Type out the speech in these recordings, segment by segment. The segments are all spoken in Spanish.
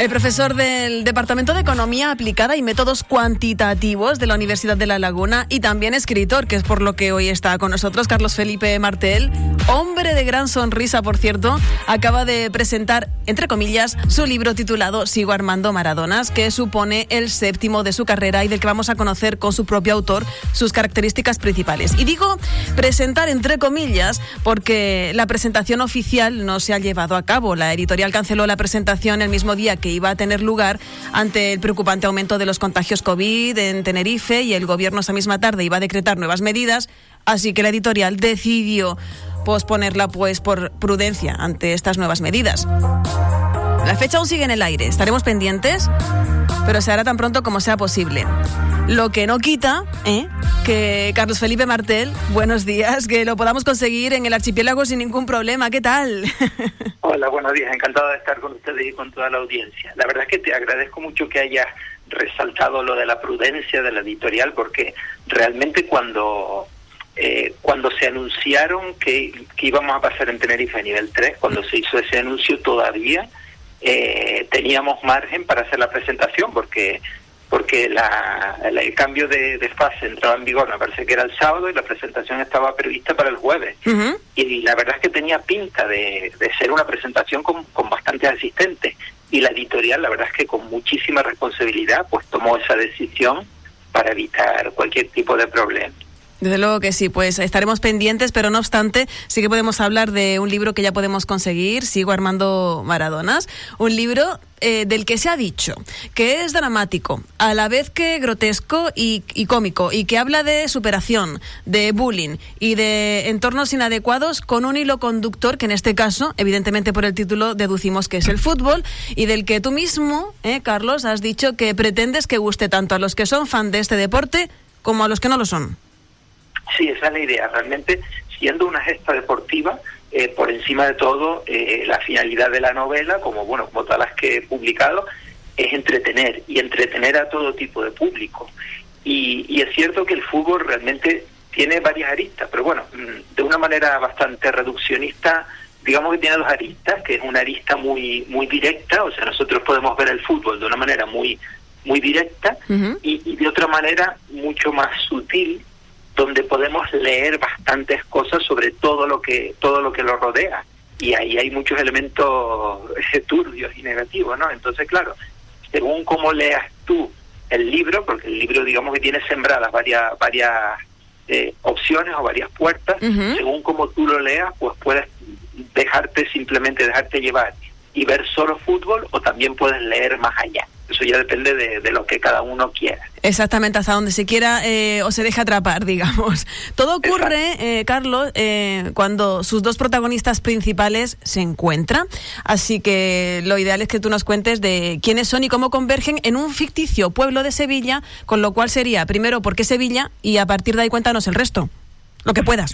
El profesor del Departamento de Economía Aplicada y Métodos Cuantitativos de la Universidad de La Laguna y también escritor, que es por lo que hoy está con nosotros, Carlos Felipe Martel, hombre de gran sonrisa, por cierto, acaba de presentar, entre comillas, su libro titulado Sigo Armando Maradonas, que supone el séptimo de su carrera y del que vamos a conocer con su propio autor sus características principales. Y digo presentar entre comillas porque la presentación oficial no se ha llevado a cabo. La editorial canceló la presentación el mismo día que iba a tener lugar ante el preocupante aumento de los contagios COVID en Tenerife y el gobierno esa misma tarde iba a decretar nuevas medidas, así que la editorial decidió posponerla pues por prudencia ante estas nuevas medidas. La fecha aún sigue en el aire, estaremos pendientes, pero se hará tan pronto como sea posible. Lo que no quita ¿eh? que Carlos Felipe Martel, buenos días, que lo podamos conseguir en el archipiélago sin ningún problema. ¿Qué tal? Hola, buenos días. Encantado de estar con ustedes y con toda la audiencia. La verdad es que te agradezco mucho que hayas resaltado lo de la prudencia de la editorial, porque realmente cuando eh, cuando se anunciaron que, que, íbamos a pasar en Tenerife a nivel 3, cuando se hizo ese anuncio todavía eh, teníamos margen para hacer la presentación, porque porque la, el cambio de, fase entraba en vigor, me parece que era el sábado y la presentación estaba prevista para el jueves. y, la verdad es que tenía pinta de, ser una presentación con, con bastantes asistentes. Y la editorial, la verdad es que con muchísima responsabilidad, pues tomó esa decisión para evitar cualquier tipo de problema. Desde luego que sí, pues estaremos pendientes, pero no obstante, sí que podemos hablar de un libro que ya podemos conseguir, Sigo Armando Maradonas, un libro eh, del que se ha dicho que es dramático, a la vez que grotesco y, cómico, y que habla de superación, de bullying y de entornos inadecuados con un hilo conductor que en este caso, evidentemente por el título, deducimos que es el fútbol y del que tú mismo, eh, Carlos, has dicho que pretendes que guste tanto a los que son fan de este deporte como a los que no lo son. Sí, esa es la idea. Realmente, siendo una gesta deportiva, eh, por encima de todo, eh, la finalidad de la novela, como bueno, como todas las que he publicado, es entretener y entretener a todo tipo de público. Y, es cierto que el fútbol realmente tiene varias aristas, pero bueno, mm, de una manera bastante reduccionista, digamos que tiene dos aristas, que es una arista muy muy directa, o sea, nosotros podemos ver el fútbol de una manera muy muy directa y, y de otra manera mucho más sutil donde podemos leer bastantes cosas sobre todo lo que todo lo que lo rodea. Y ahí hay muchos elementos turbios y negativos, ¿no? Entonces, claro, según cómo leas tú el libro, porque el libro digamos que tiene sembradas varias varias eh, opciones o varias puertas, según cómo tú lo leas, pues puedes dejarte simplemente dejarte llevar y ver solo fútbol o también puedes leer más allá. Eso ya depende de, lo que cada uno quiera. Exactamente, hasta donde se quiera eh, o se deja atrapar, digamos. Todo ocurre, eh, Carlos, eh, cuando sus dos protagonistas principales se encuentran. Así que lo ideal es que tú nos cuentes de quiénes son y cómo convergen en un ficticio pueblo de Sevilla, con lo cual sería, primero, ¿por qué Sevilla? Y a partir de ahí cuéntanos el resto, lo que puedas.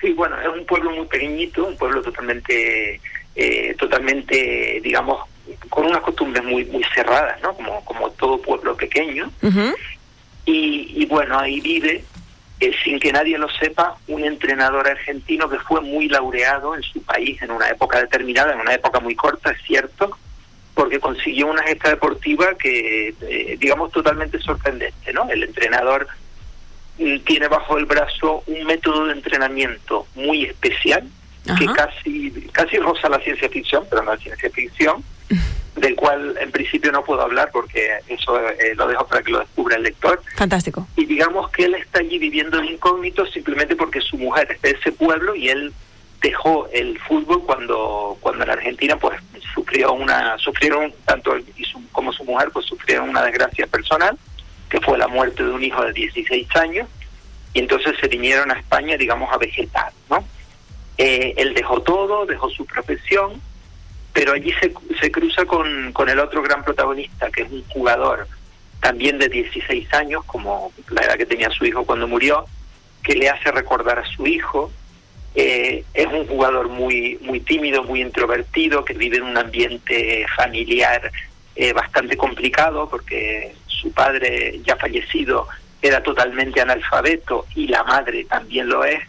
Sí, bueno, es un pueblo muy pequeñito, un pueblo totalmente, totalmente, digamos, con unas costumbres muy muy cerradas, ¿no? Como, como todo pueblo pequeño. y, bueno, ahí vive, eh, sin que nadie lo sepa, un entrenador argentino que fue muy laureado en su país en una época determinada, en una época muy corta, es cierto, porque consiguió una gesta deportiva que, eh, digamos, totalmente sorprendente, ¿no? El entrenador mm, tiene bajo el brazo un método de entrenamiento muy especial, que casi, casi roza la ciencia ficción, pero no la ciencia ficción, del cual en principio no puedo hablar porque eso eh, lo dejo para que lo descubra el lector. Fantástico. Y digamos que él está allí viviendo de incógnito simplemente porque su mujer es de ese pueblo y él dejó el fútbol cuando cuando en Argentina pues sufrió una sufrieron tanto él y su, como su mujer pues sufrieron una desgracia personal que fue la muerte de un hijo de 16 años y entonces se vinieron a España digamos a vegetar no eh, él dejó todo dejó su profesión pero allí se, se cruza con, con el otro gran protagonista, que es un jugador también de 16 años, como la edad que tenía su hijo cuando murió, que le hace recordar a su hijo. Eh, es un jugador muy, muy tímido, muy introvertido, que vive en un ambiente familiar eh, bastante complicado, porque su padre ya fallecido era totalmente analfabeto y la madre también lo es.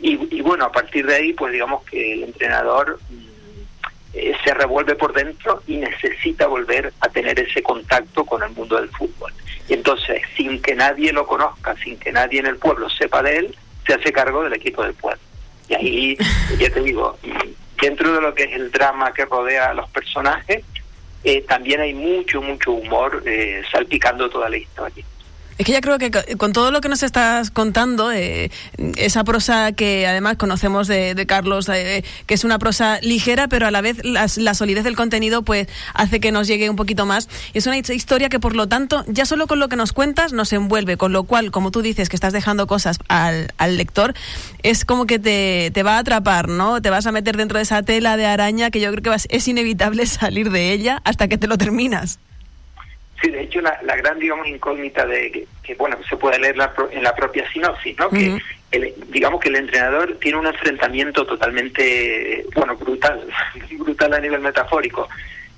Y, y bueno, a partir de ahí, pues digamos que el entrenador eh, se revuelve por dentro y necesita volver a tener ese contacto con el mundo del fútbol. Y entonces, sin que nadie lo conozca, sin que nadie en el pueblo sepa de él, se hace cargo del equipo del pueblo. Y ahí, ya te digo, dentro de lo que es el drama que rodea a los personajes, eh, también hay mucho, mucho humor eh, salpicando toda la historia. Es que ya creo que con todo lo que nos estás contando, eh, esa prosa que además conocemos de, Carlos, eh, que es una prosa ligera, pero a la vez la, solidez del contenido pues hace que nos llegue un poquito más. Es una historia que por lo tanto, ya solo con lo que nos cuentas nos envuelve, con lo cual, como tú dices, que estás dejando cosas al, lector, es como que te, te, va a atrapar, ¿no? Te vas a meter dentro de esa tela de araña que yo creo que es inevitable salir de ella hasta que te lo terminas. Sí, de hecho, la, la gran, digamos, incógnita de que, bueno, se puede leer en la propia sinopsis, ¿no? Que, digamos que el entrenador tiene un enfrentamiento totalmente, bueno, brutal, brutal a nivel metafórico,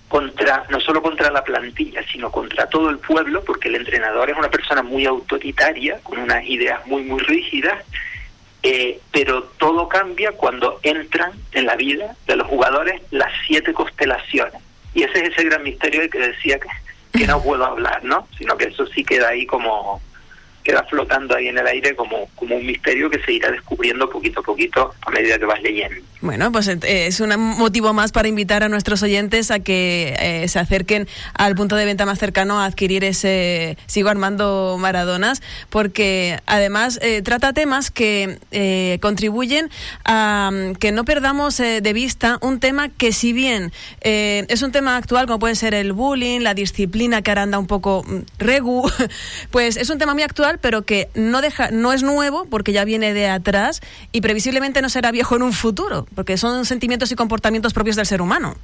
contra no solo contra la plantilla, sino contra todo el pueblo, porque el entrenador es una persona muy autoritaria, con unas ideas muy, muy rígidas, eh, pero todo cambia cuando entran en la vida de los jugadores las siete constelaciones. Y ese es ese gran misterio que decía que que no puedo hablar, ¿no? Sino que eso sí queda ahí como queda flotando ahí en el aire como, como un misterio que se irá descubriendo poquito a poquito a medida que vas leyendo. Bueno, pues eh, es un motivo más para invitar a nuestros oyentes a que eh, se acerquen al punto de venta más cercano a adquirir ese Sigo Armando Maradonas, porque además eh, trata temas que contribuyen a mm, que no perdamos de vista un tema que si bien es un tema actual, como puede ser el bullying, la disciplina que ahora anda un poco mm, regu, pues es un tema muy actual pero que no deja, no es nuevo porque ya viene de atrás y previsiblemente no será viejo en un futuro, porque son sentimientos y comportamientos propios del ser humano.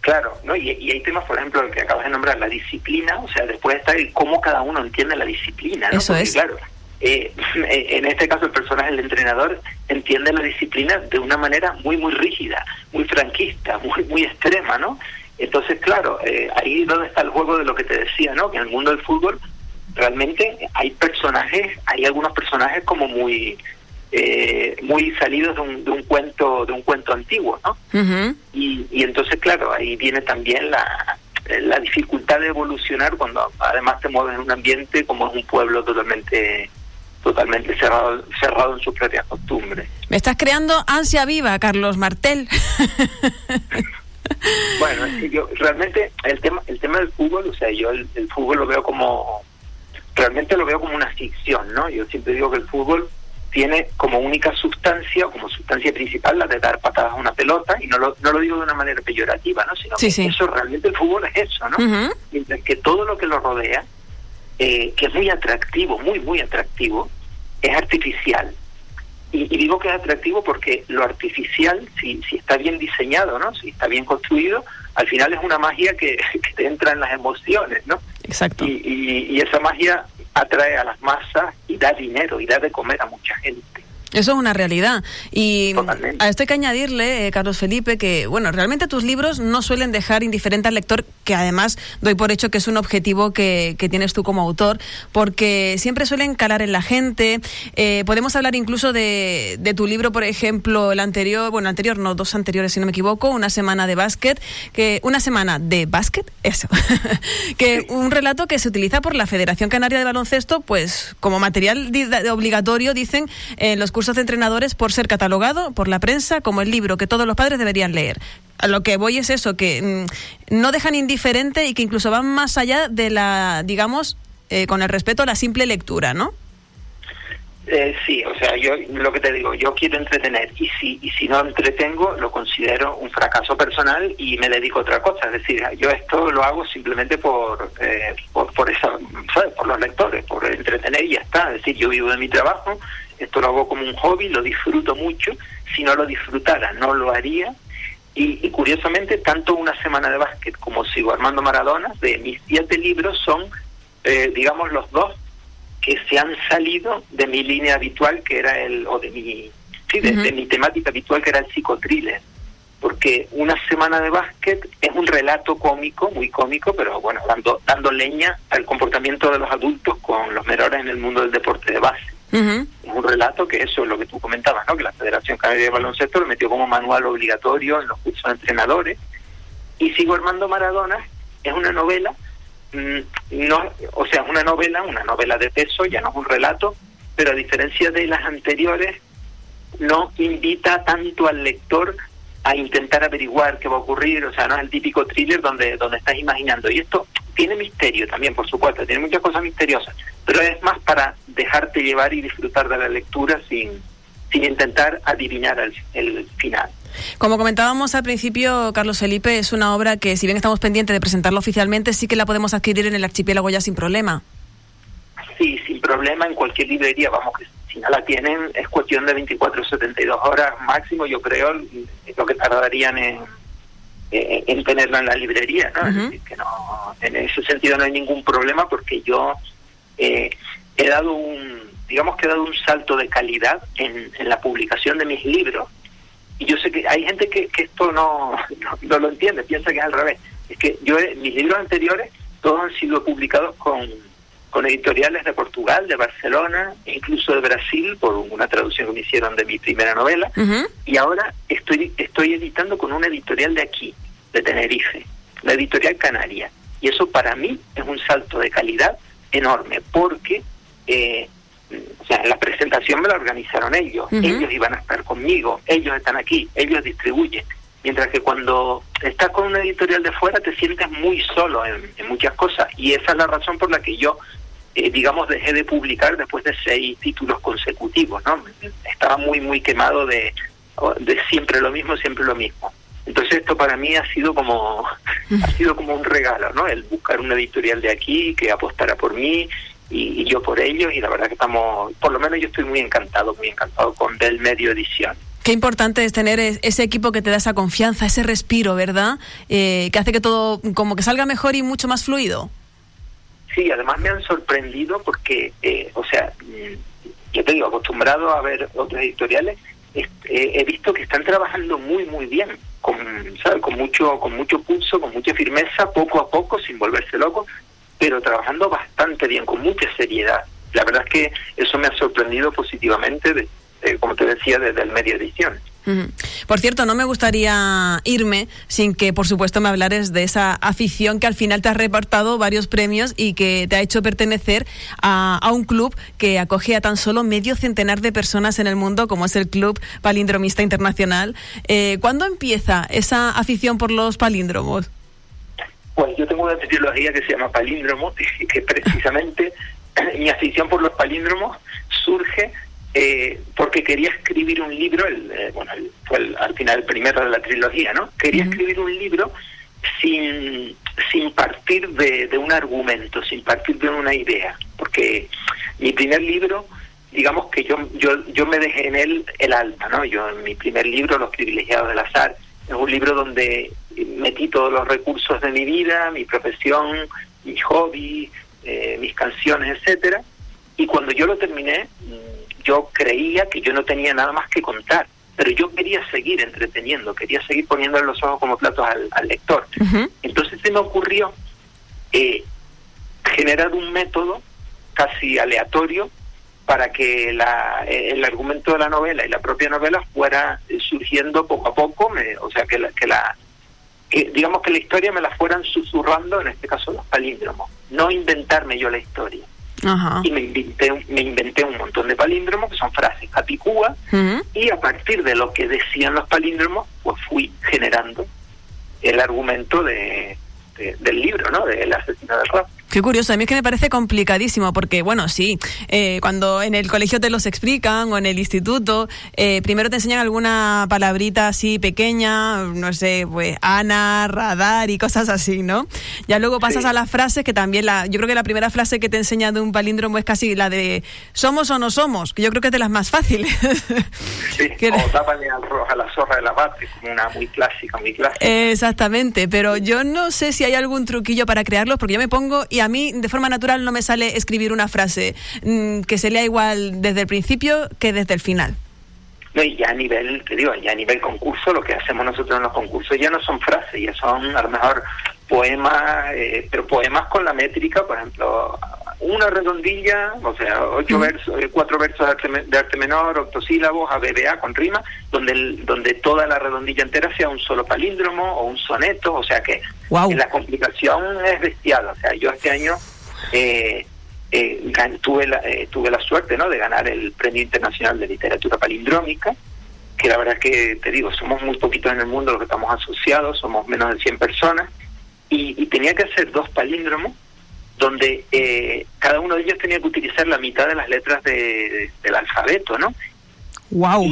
Claro, ¿no? Y, hay temas, por ejemplo, el que acabas de nombrar, la disciplina, o sea, después está el cómo cada uno entiende la disciplina, ¿no? Eso es. Claro, eh, en este caso el personaje, el entrenador, entiende la disciplina de una manera muy, muy rígida, muy franquista, muy, muy extrema, ¿no? Entonces, claro, eh, ahí donde está el juego de lo que te decía, ¿no? Que en el mundo del fútbol realmente hay personajes, hay algunos personajes como muy eh, muy salidos de un, de un cuento de un cuento antiguo, ¿no? y, y entonces claro ahí viene también la, la dificultad de evolucionar cuando además te mueves en un ambiente como es un pueblo totalmente totalmente cerrado cerrado en sus propias costumbres. Me estás creando ansia viva, Carlos Martel. bueno, yo realmente el tema el tema del fútbol, o sea, yo el fútbol lo veo como realmente lo veo como una ficción, ¿no? Yo siempre digo que el fútbol tiene como única sustancia, como sustancia principal, la de dar patadas a una pelota, y no lo, no lo digo de una manera peyorativa, ¿no? Sino que eso realmente el fútbol es eso, ¿no? Mientras que todo lo que lo rodea, eh, que es muy atractivo, muy, muy atractivo, es artificial. Y, digo que es atractivo porque lo artificial, si, si está bien diseñado, ¿no? Si está bien construido, al final es una magia que, que te entra en las emociones, ¿no? Exacto. Y, y, esa magia atrae a las masas y da dinero y da de comer a mucha gente. Eso es una realidad. Y a esto hay que añadirle, eh, Carlos Felipe, que bueno, realmente tus libros no suelen dejar indiferente al lector, que además doy por hecho que es un objetivo que, tienes tú como autor, porque siempre suelen calar en la gente. Eh, podemos hablar incluso de, de, tu libro, por ejemplo, el anterior, bueno, anterior no, dos anteriores si no me equivoco, una semana de básquet, que una semana de básquet, eso, que un relato que se utiliza por la Federación Canaria de Baloncesto, pues como material obligatorio, dicen, en los cursos de entrenadores por ser catalogado por la prensa como el libro que todos los padres deberían leer. A lo que voy es eso, que mm, no dejan indiferente y que incluso van más allá de la, digamos, eh, con el respeto a la simple lectura, ¿no? Eh, sí, o sea, yo lo que te digo, yo quiero entretener y si y si no entretengo lo considero un fracaso personal y me dedico a otra cosa. Es decir, yo esto lo hago simplemente por eh, por, por, ¿sabes? por los lectores, por entretener y ya está. Es decir, yo vivo de mi trabajo, esto lo hago como un hobby, lo disfruto mucho. Si no lo disfrutara, no lo haría. Y, curiosamente, tanto una semana de básquet como Sigo Armando Maradona, de mis siete libros, son, eh, digamos, los dos que se han salido de mi línea habitual, que era el, o de mi, sí, de, mi temática habitual, que era el psicotriller. Porque una semana de básquet es un relato cómico, muy cómico, pero bueno, dando, dando leña al comportamiento de los adultos con los menores en el mundo del deporte de base. Es un relato que eso es lo que tú comentabas, ¿no? que la Federación Canaria de Baloncesto lo metió como manual obligatorio en los cursos de entrenadores. Y Sigo Armando Maradona es una novela, mm, no, o sea, es una novela, una novela de peso, ya no es un relato, pero a diferencia de las anteriores, no invita tanto al lector a intentar averiguar qué va a ocurrir, o sea, no es el típico thriller donde, donde estás imaginando. Y esto tiene misterio también, por supuesto, tiene muchas cosas misteriosas, pero es más para dejarte llevar y disfrutar de la lectura sin, sin intentar adivinar el, el final. Como comentábamos al principio, Carlos Felipe, es una obra que, si bien estamos pendientes de presentarla oficialmente, sí que la podemos adquirir en el archipiélago ya sin problema. Sí, sin problema en cualquier librería, vamos, que si no la tienen es cuestión de 24 o 72 horas máximo, yo creo, lo que tardarían en, en tenerla en la librería, ¿no? que no, en ese sentido no hay ningún problema porque yo eh, he dado un, digamos que he dado un salto de calidad en, en la publicación de mis libros y yo sé que hay gente que, que esto no, no, lo entiende, piensa que es al revés. Es que yo, mis libros anteriores, todos han sido publicados con con editoriales de Portugal, de Barcelona, e incluso de Brasil, por una traducción que me hicieron de mi primera novela. Y ahora estoy, estoy editando con una editorial de aquí, de Tenerife, la editorial Canaria. Y eso para mí es un salto de calidad enorme, porque eh, o sea, la presentación me la organizaron ellos, ellos iban a estar conmigo, ellos están aquí, ellos distribuyen. Mientras que cuando estás con una editorial de fuera te sientes muy solo en, en muchas cosas. Y esa es la razón por la que yo eh, digamos, dejé de publicar después de seis títulos consecutivos, ¿no? Estaba muy, muy quemado de, de siempre lo mismo, siempre lo mismo. Entonces esto para mí ha sido como ha sido como un regalo, ¿no? El buscar una editorial de aquí que apostara por mí y, yo por ellos y la verdad que estamos, por lo menos yo estoy muy encantado, muy encantado con Del Medio Edición. Qué importante es tener ese equipo que te da esa confianza, ese respiro, ¿verdad? Eh, que hace que todo como que salga mejor y mucho más fluido. Sí, además me han sorprendido porque, eh, o sea, mm, yo te digo, acostumbrado a ver otras editoriales, eh, he visto que están trabajando muy, muy bien, con, con mucho con mucho pulso, con mucha firmeza, poco a poco, sin volverse loco, pero trabajando bastante bien, con mucha seriedad. La verdad es que eso me ha sorprendido positivamente, de, como te decía, desde el medio edición. Por cierto, no me gustaría irme sin que, por supuesto, me hablares de esa afición que al final te ha repartado varios premios y que te ha hecho pertenecer a, un club que acoge a tan solo medio centenar de personas en el mundo, como es el Club Palindromista Internacional. Eh, ¿Cuándo empieza esa afición por los palíndromos? Pues yo tengo una trilogía que se llama Palíndromo, que precisamente mi afición por los palíndromos surge eh, porque quería escribir un libro, el, eh, bueno, fue al final el primero de la trilogía, ¿no? Quería escribir un libro sin, sin partir de, de, un argumento, sin partir de una idea, porque mi primer libro, digamos que yo, yo, yo me dejé en él el alma, ¿no? Yo en mi primer libro, Los privilegiados del azar, es un libro donde metí todos los recursos de mi vida, mi profesión, mi hobby, eh, mis canciones, etcétera, y cuando yo lo terminé, yo creía que yo no tenía nada más que contar, pero yo quería seguir entreteniendo, quería seguir poniéndole los ojos como platos al, lector. Entonces se me ocurrió eh, generar un método casi aleatorio para que la, eh, el argumento de la novela y la propia novela fuera surgiendo poco a poco, o sea, que la, que la digamos que la historia me la fueran susurrando, en este caso los palíndromos, no inventarme yo la historia y me inventé, me inventé un montón de palíndromos que son frases capicúa y a partir de lo que decían los palíndromos pues fui generando el argumento de, del libro, ¿no? De El asesino del rap. Qué curioso, a mí es que me parece complicadísimo, porque bueno, sí, eh, cuando en el colegio te los explican o en el instituto, eh, primero te enseñan alguna palabrita así pequeña, no sé, pues Ana, radar y cosas así, ¿no? Ya luego pasas a las frases que también, la, yo creo que la primera frase que te enseña de un palíndromo es casi la de somos o no somos, que yo creo que es de las más fáciles. Sí, que o tápale a la zorra como una muy clásica, muy clásica. Exactamente, pero yo no sé si hay algún truquillo para crearlos, porque yo me pongo y a mí de forma natural no me sale escribir una frase mm, que se lea igual desde el principio que desde el final. No, y ya a nivel, te digo, ya a nivel concurso, lo que hacemos nosotros en los concursos ya no son frases, ya son a lo mejor poemas, eh, pero poemas con la métrica, por ejemplo, una redondilla, o sea, ocho versos, eh, cuatro versos de arte, menor, octosílabos, ABBA con rima, donde el, donde toda la redondilla entera sea un solo palíndromo o un soneto, o sea que la complicación es bestial. O sea, yo este año eh, eh, tuve, la, tuve la suerte ¿no? de ganar el Premio Internacional de Literatura Palindrómica, que la verdad es que, te digo, somos muy poquitos en el mundo los que estamos asociados, somos menos de 100 personas, y, tenía que hacer dos palíndromos donde eh, cada uno de ellos tenía que utilizar la mitad de las letras de, del alfabeto, ¿no? Wow.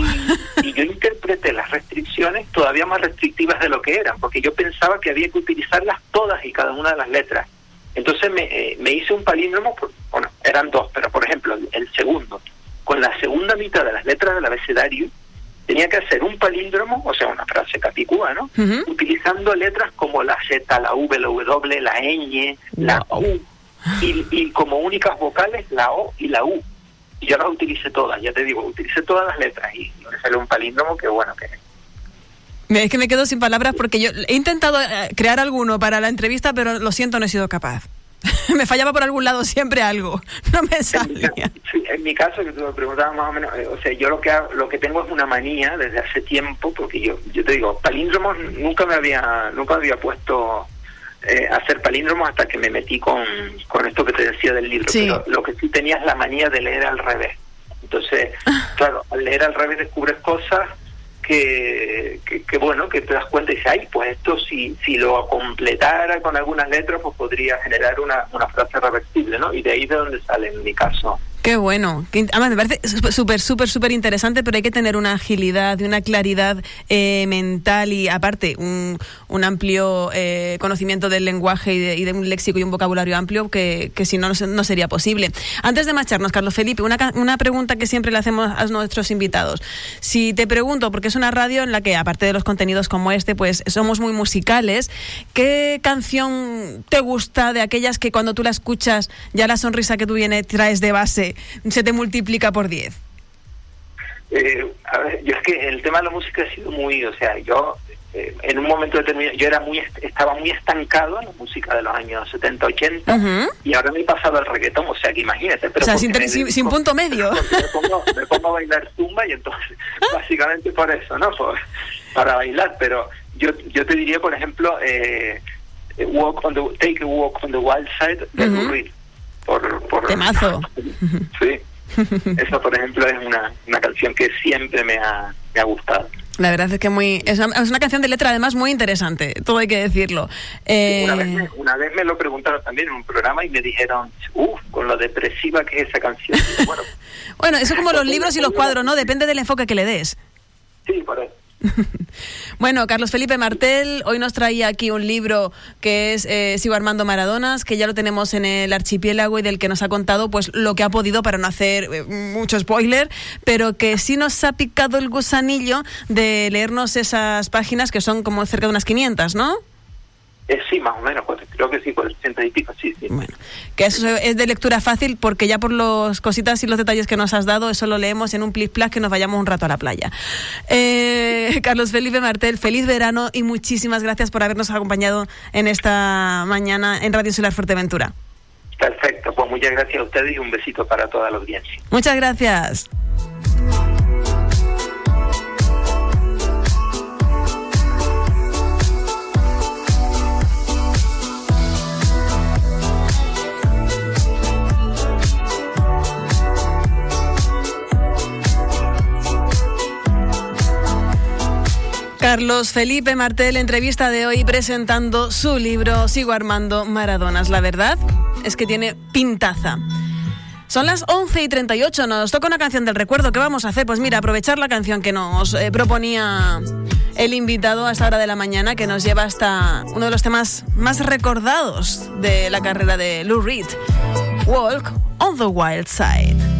Y, yo interpreté las restricciones todavía más restrictivas de lo que eran, porque yo pensaba que había que utilizarlas todas y cada una de las letras. Entonces me, eh, me hice un palíndromo, bueno, eran dos, pero por ejemplo, el segundo, con la segunda mitad de las letras del abecedario, tenía que hacer un palíndromo, o sea, una frase capicúa, ¿no? Utilizando letras como la Z, la V, la W, la ñ, la U, y, como únicas vocales la O y la U. Y yo las utilicé todas, ya te digo, utilicé todas las letras y me salió un palíndromo que bueno que... Es que me quedo sin palabras porque yo he intentado eh, crear alguno para la entrevista, pero lo siento, no he sido capaz. me fallaba por algún lado siempre algo, no me salía. En mi, caso, que tú me preguntabas más o menos, eh, o sea, yo lo que lo que tengo es una manía desde hace tiempo, porque yo yo te digo, palíndromos nunca me había nunca me había puesto eh, hacer palíndromos hasta que me metí con, con esto que te decía del libro. Pero lo que sí tenía es la manía de leer al revés. Entonces, ah. claro, al leer al revés descubres cosas que, que, bueno, que te das cuenta y dices, ay, pues esto si, si lo completara con algunas letras, pues podría generar una, una frase reversible, ¿no? Y de ahí de donde sale en mi caso Qué bueno. Además, me parece súper, súper, súper interesante, pero hay que tener una agilidad y una claridad eh, mental y, aparte, un, un amplio eh, conocimiento del lenguaje y de, un léxico y un vocabulario amplio que, que si no, no sería posible. Antes de marcharnos, Carlos Felipe, una, una pregunta que siempre le hacemos a nuestros invitados. Si te pregunto, porque es una radio en la que, aparte de los contenidos como este, pues somos muy musicales, ¿qué canción te gusta de aquellas que cuando tú la escuchas, ya la sonrisa que tú vienes traes de base? Se te multiplica por 10? Eh, a ver, yo es que el tema de la música ha sido muy, o sea, yo eh, en un momento determinado, yo era muy estaba muy estancado en la música de los años 70, 80 y ahora me he pasado al reggaetón, o sea que imagínate. Pero o sea, sin, punto medio. Me pongo, a bailar zumba y entonces, básicamente por eso, ¿no? para bailar, pero yo yo te diría, por ejemplo, eh, walk on the, Take a Walk on the Wild Side de uh por, por Temazo. sí. Esa, por ejemplo, es una, una canción que siempre me ha, me ha gustado. La verdad es que muy es una, es una, canción de letra además muy interesante, todo hay que decirlo. Eh... Una, vez me, una, vez me, lo preguntaron también en un programa y me dijeron, uff, con lo depresiva que es esa canción. bueno, bueno, eso como los libros y los cuadros, ¿no? Depende del enfoque que le des. Sí, por eso. bueno, Carlos Felipe Martel hoy nos traía aquí un libro que es eh, Sigo Armando Maradonas, que ya lo tenemos en el archipiélago y del que nos ha contado pues lo que ha podido para no hacer eh, mucho spoiler, pero que sí nos ha picado el gusanillo de leernos esas páginas que son como cerca de unas 500, ¿no? Eh, sí, más o menos, creo que sí, por el 80 y pico, sí, sí. Bueno, que eso es de lectura fácil porque ya por los cositas y los detalles que nos has dado, eso lo leemos en un plis plas que nos vayamos un rato a la playa. Eh, Carlos Felipe Martel, feliz verano y muchísimas gracias por habernos acompañado en esta mañana en Radio Insular Fuerteventura. Perfecto, pues muchas gracias a ustedes y un besito para toda la audiencia. Muchas gracias. Carlos Felipe Martel, entrevista de hoy presentando su libro Sigo Armando Maradonas. La verdad es que tiene pintaza. Son las 11 y 38, nos toca una canción del recuerdo. ¿Qué vamos a hacer? Pues mira, aprovechar la canción que nos eh, proponía el invitado a esta hora de la mañana, que nos lleva hasta uno de los temas más recordados de la carrera de Lou Reed, Walk on the Wild Side.